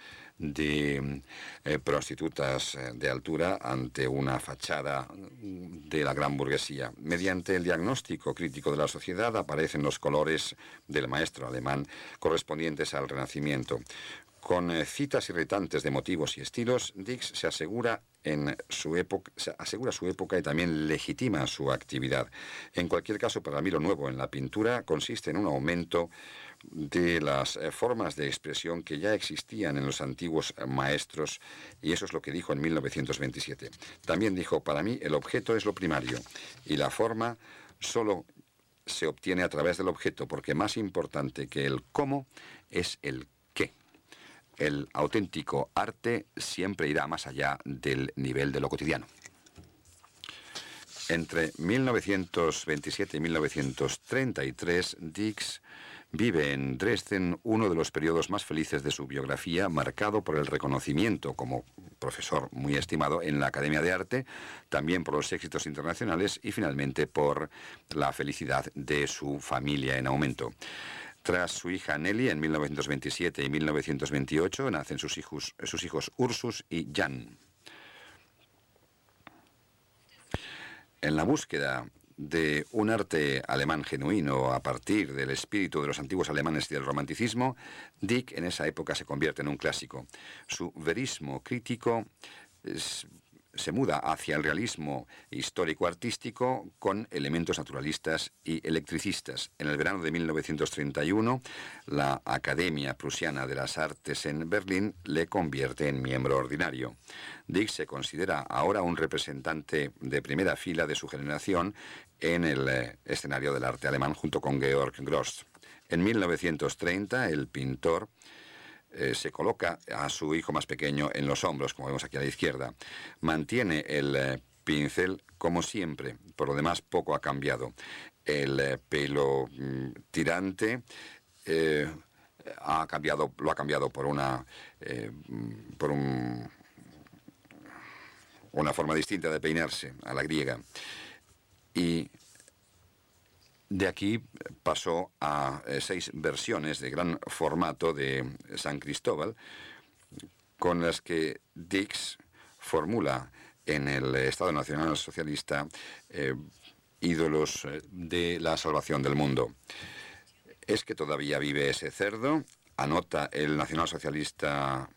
de eh, prostitutas eh, de altura ante una fachada de la gran burguesía. Mediante el diagnóstico crítico de la sociedad aparecen los colores del maestro alemán correspondientes al Renacimiento. Con eh, citas irritantes de motivos y estilos, Dix se asegura en su época, su época y también legitima su actividad. En cualquier caso, para mí lo nuevo en la pintura consiste en un aumento de las eh, formas de expresión que ya existían en los antiguos maestros, y eso es lo que dijo en 1927. También dijo, para mí el objeto es lo primario, y la forma solo se obtiene a través del objeto, porque más importante que el cómo es el. El auténtico arte siempre irá más allá del nivel de lo cotidiano. Entre 1927 y 1933, Dix vive en Dresden uno de los periodos más felices de su biografía, marcado por el reconocimiento como profesor muy estimado en la Academia de Arte, también por los éxitos internacionales y finalmente por la felicidad de su familia en aumento. Tras su hija Nelly en 1927 y 1928 nacen sus hijos, sus hijos Ursus y Jan. En la búsqueda de un arte alemán genuino a partir del espíritu de los antiguos alemanes y del romanticismo, Dick en esa época se convierte en un clásico. Su verismo crítico es se muda hacia el realismo histórico-artístico con elementos naturalistas y electricistas. En el verano de 1931, la Academia Prusiana de las Artes en Berlín le convierte en miembro ordinario. Dick se considera ahora un representante de primera fila de su generación en el eh, escenario del arte alemán junto con Georg Gross. En 1930, el pintor eh, se coloca a su hijo más pequeño en los hombros, como vemos aquí a la izquierda. Mantiene el eh, pincel como siempre, por lo demás poco ha cambiado. El eh, pelo mm, tirante ha cambiado, lo ha cambiado por una, por un, una forma distinta de peinarse, a la griega. Y de aquí pasó a eh, seis versiones de gran formato de San Cristóbal, con las que Dix formula en el Estado Nacional Socialista eh, ídolos eh, de la salvación del mundo. Es que todavía vive ese cerdo, anota el nacionalsocialista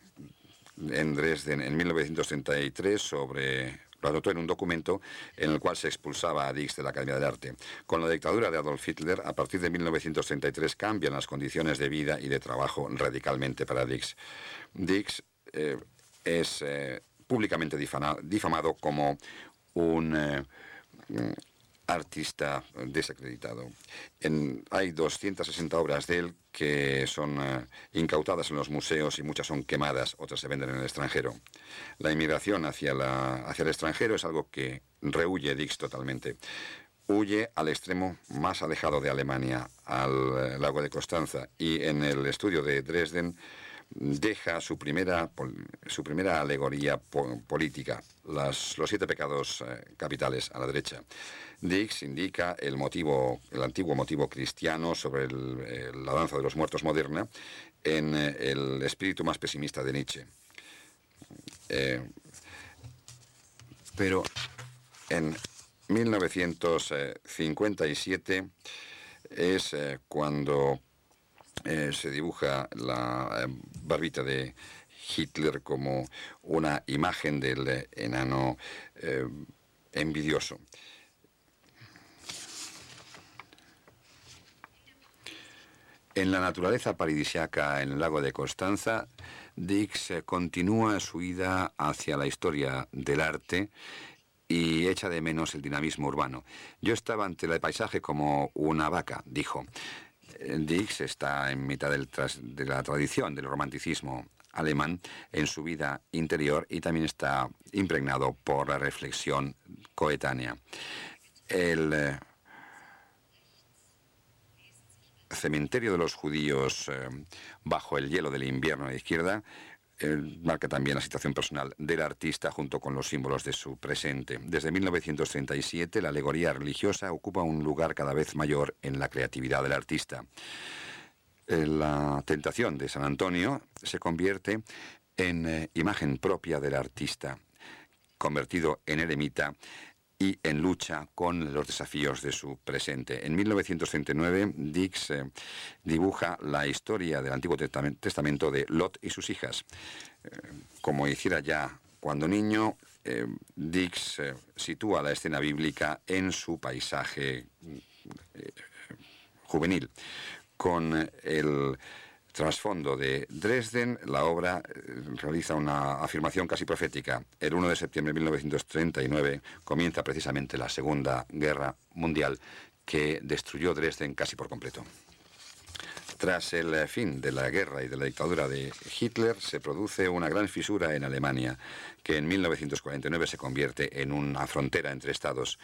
en Dresden en 1933 sobre lo anotó en un documento en el cual se expulsaba a Dix de la Academia de Arte. Con la dictadura de Adolf Hitler, a partir de 1933 cambian las condiciones de vida y de trabajo radicalmente para Dix. Dix eh, es eh, públicamente difamado como un eh, artista desacreditado. hay 260 obras de él que son eh, incautadas en los museos y muchas son quemadas, otras se venden en el extranjero. La inmigración hacia, el extranjero es algo que rehuye Dix totalmente. Huye al extremo más alejado de Alemania, al eh, lago de Constanza, y en el estudio de Dresden deja su primera, su primera alegoría política, los siete pecados eh, capitales a la derecha. Dix indica el motivo, el antiguo motivo cristiano sobre eh, la danza de los muertos moderna en eh, el espíritu más pesimista de Nietzsche. pero en 1957 es cuando se dibuja la barbita de Hitler como una imagen del enano envidioso. En la naturaleza paradisiaca en el lago de Constanza, Dix continúa su ida hacia la historia del arte y echa de menos el dinamismo urbano. Yo estaba ante el paisaje como una vaca, dijo. Dix está en mitad de la tradición del romanticismo alemán en su vida interior y también está impregnado por la reflexión coetánea. El eh, cementerio de los judíos eh, bajo el hielo del invierno a la izquierda eh, marca también la situación personal del artista junto con los símbolos de su presente. Desde 1937 la alegoría religiosa ocupa un lugar cada vez mayor en la creatividad del artista. Eh, la tentación de San Antonio se convierte en imagen propia del artista, convertido en eremita y en lucha con los desafíos de su presente. En 1939, Dix eh, dibuja la historia del Antiguo Testamento de Lot y sus hijas. Eh, como hiciera ya cuando niño, eh, Dix sitúa la escena bíblica en su paisaje juvenil, con el trasfondo de Dresden, la obra eh, realiza una afirmación casi profética. El 1 de septiembre de 1939 comienza precisamente la Segunda Guerra Mundial que destruyó Dresden casi por completo. Tras el fin de la guerra y de la dictadura de Hitler, se produce una gran fisura en Alemania, que en 1949 se convierte en una frontera entre estados.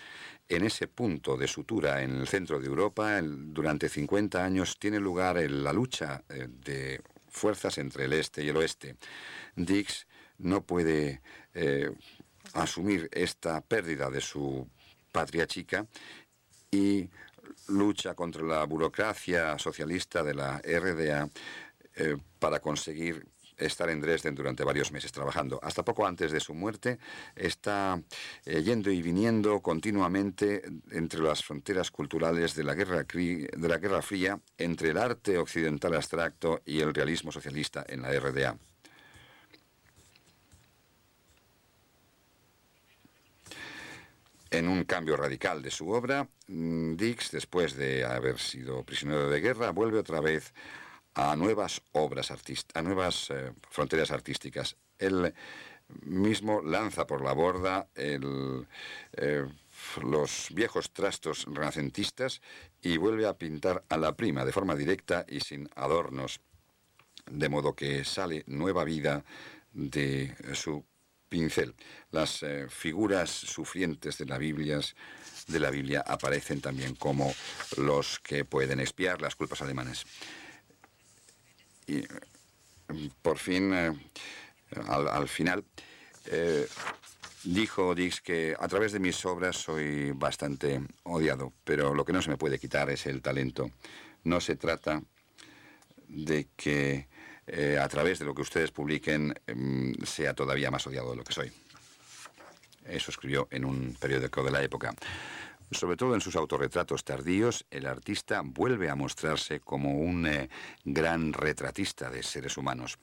En ese punto de sutura en el centro de Europa, durante 50 años tiene lugar la lucha eh, de fuerzas entre el este y el oeste. Dix no puede eh, asumir esta pérdida de su patria chica y lucha contra la burocracia socialista de la RDA eh, para conseguir estar en Dresden durante varios meses trabajando. Hasta poco antes de su muerte está eh, yendo y viniendo continuamente entre las fronteras culturales de la, guerra, de la Guerra Fría entre el arte occidental abstracto y el realismo socialista en la RDA. En un cambio radical de su obra, mm, Dix, después de haber sido prisionero de guerra, vuelve otra vez a nuevas obras artísticas, a nuevas eh, fronteras artísticas. Él mismo lanza por la borda eh, los viejos trastos renacentistas y vuelve a pintar a la prima de forma directa y sin adornos, de modo que sale nueva vida de su pincel. Las eh, figuras sufrientes de la, Biblia, de la Biblia aparecen también como los que pueden expiar las culpas alemanes. Y por fin, eh, al, final, eh, dijo Dix que a través de mis obras soy bastante odiado, pero lo que no se me puede quitar es el talento. No se trata de que eh, a través de lo que ustedes publiquen em, sea todavía más odiado de lo que soy. Eso escribió en un periódico de la época. Sobre todo en sus autorretratos tardíos, el artista vuelve a mostrarse como un eh, gran retratista de seres humanos.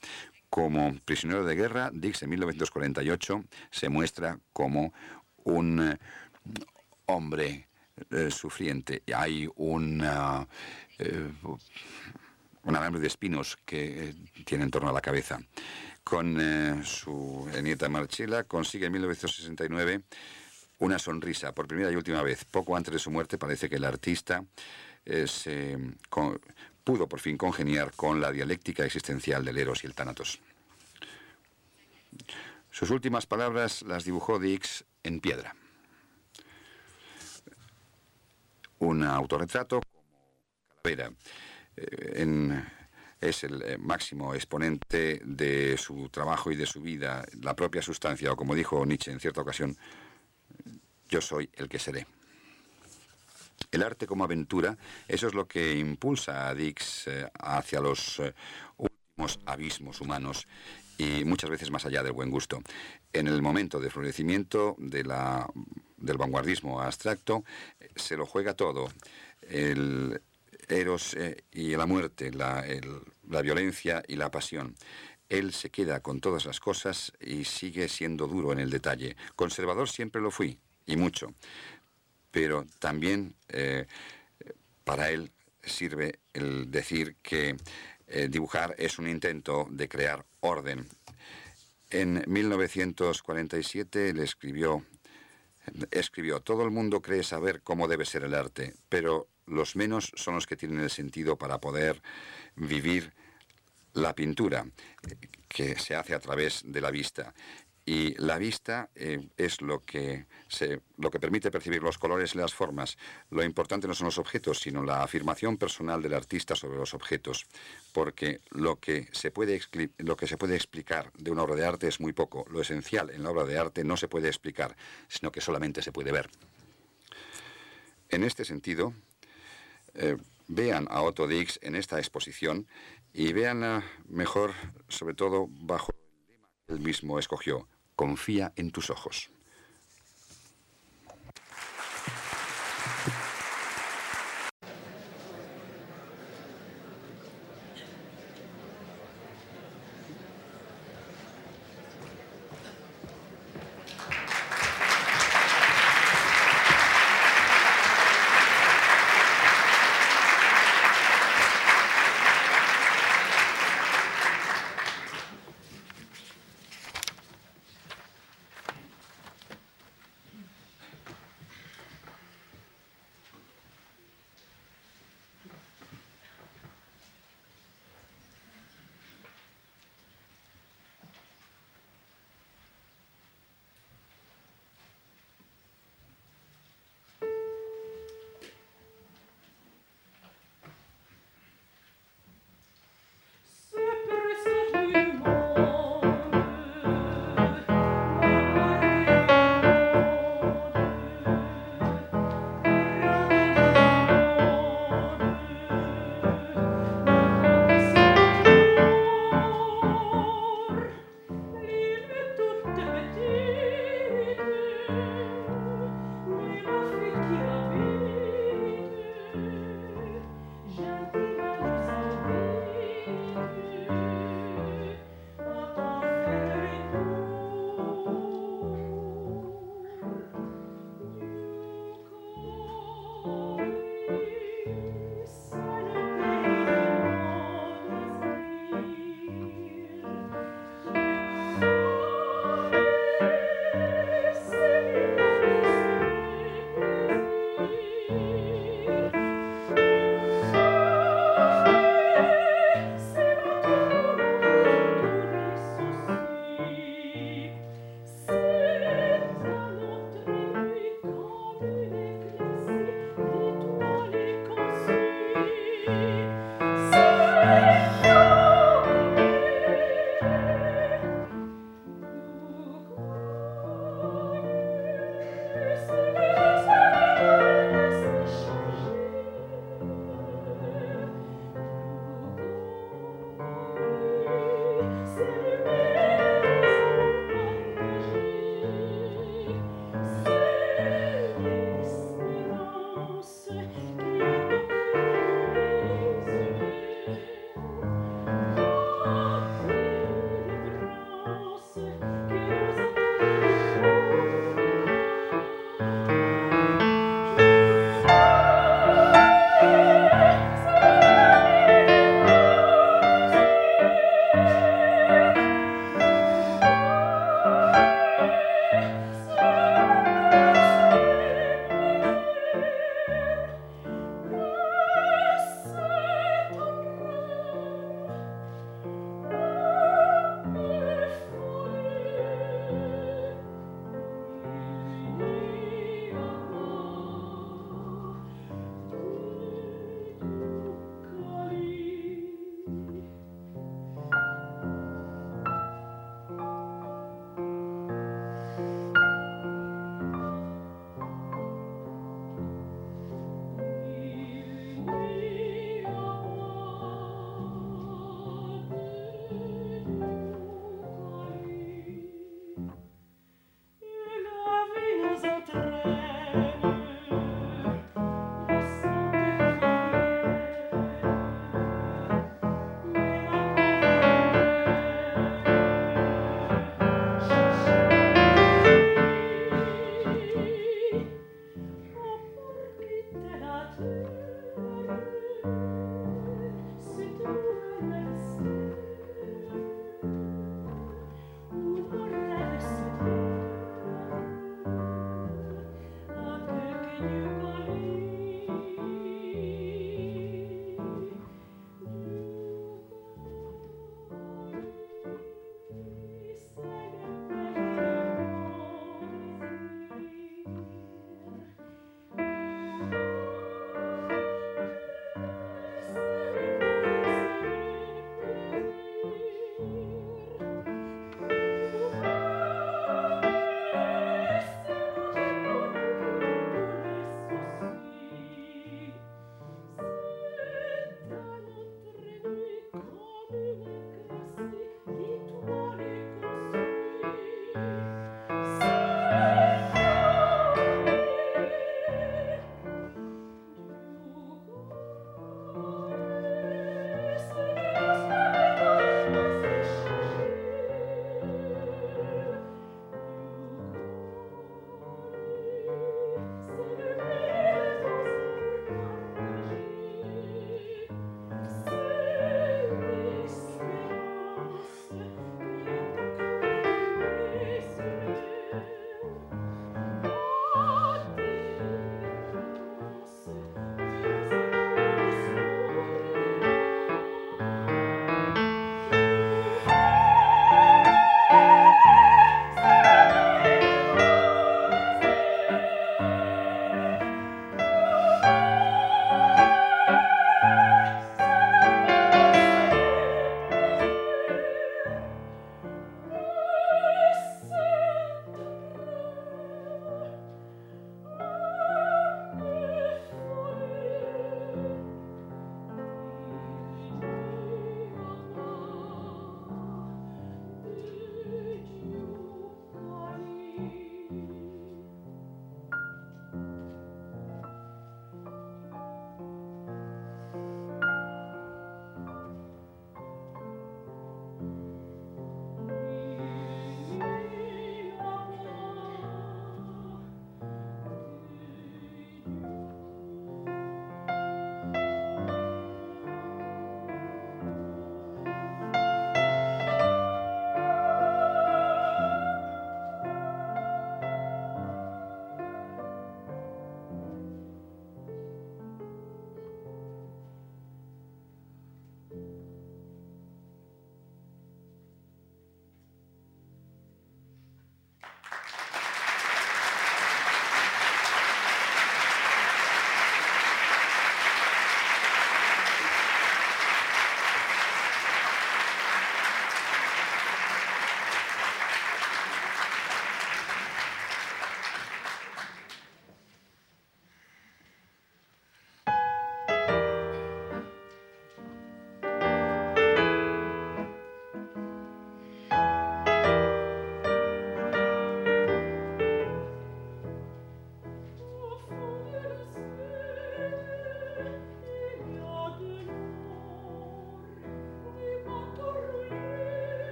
Como prisionero de guerra, Dix en 1948 se muestra como un eh, hombre sufriente. Hay un alambre de espinos que eh, tiene en torno a la cabeza. Con eh, su nieta Marcella consigue en 1969 una sonrisa por primera y última vez. Poco antes de su muerte parece que el artista eh, pudo por fin congeniar con la dialéctica existencial del Eros y el Tánatos. Sus últimas palabras las dibujó Dix en piedra. Un autorretrato como calavera en, es el eh, máximo exponente de su trabajo y de su vida, la propia sustancia, o como dijo Nietzsche en cierta ocasión, yo soy el que seré. El arte como aventura, eso es lo que impulsa a Dix eh, hacia los eh, últimos abismos humanos y muchas veces más allá del buen gusto. En el momento de florecimiento del vanguardismo abstracto, se lo juega todo. El, Eros eh, y la muerte, la violencia y la pasión. Él se queda con todas las cosas y sigue siendo duro en el detalle. Conservador siempre lo fui, y mucho. Pero también eh, para él sirve el decir que eh, dibujar es un intento de crear orden. En 1947 le escribió, escribió, todo el mundo cree saber cómo debe ser el arte, pero los menos son los que tienen el sentido para poder vivir la pintura, que se hace a través de la vista. Y la vista eh, es lo que, se, lo que permite percibir los colores y las formas. Lo importante no son los objetos, sino la afirmación personal del artista sobre los objetos. Porque lo que, se puede, lo que se puede explicar de una obra de arte es muy poco. Lo esencial en la obra de arte no se puede explicar, sino que solamente se puede ver. En este sentido, eh, vean a Otto Dix en esta exposición y veanla mejor, sobre todo bajo el lema que él mismo escogió, confía en tus ojos.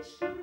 bitch.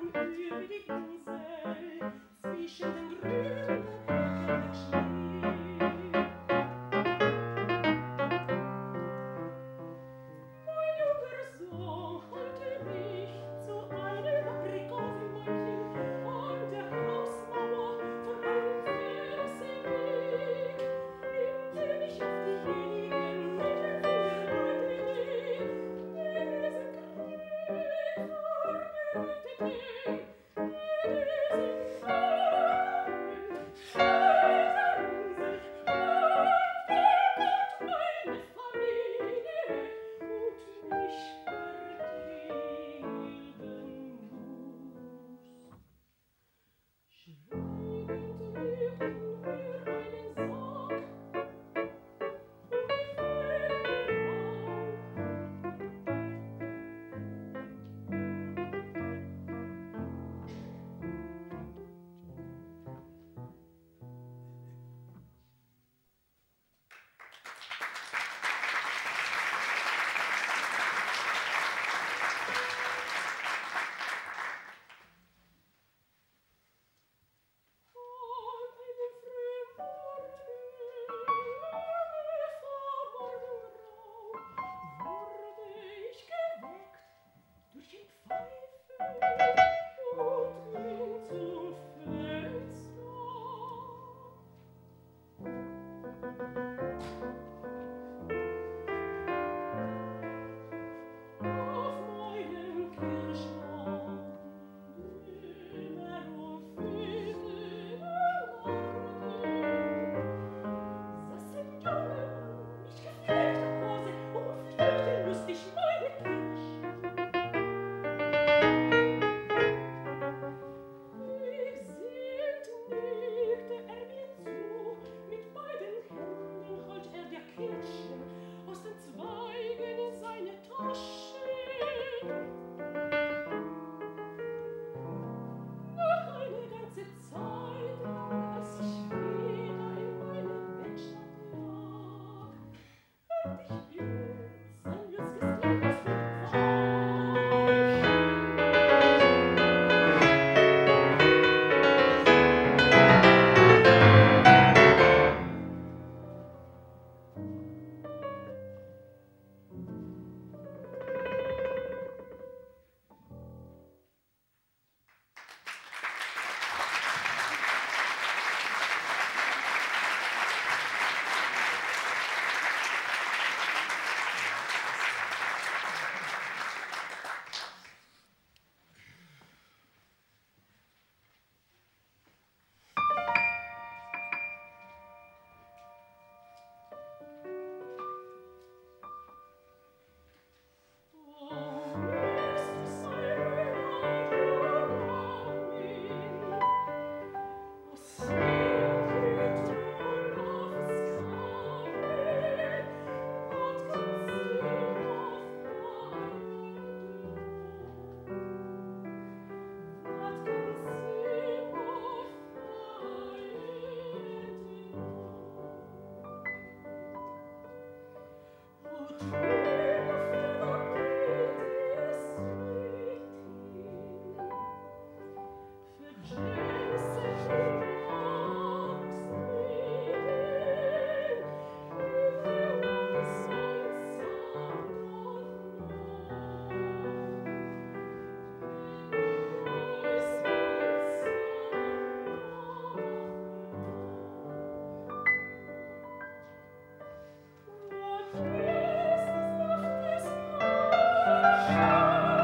Lord.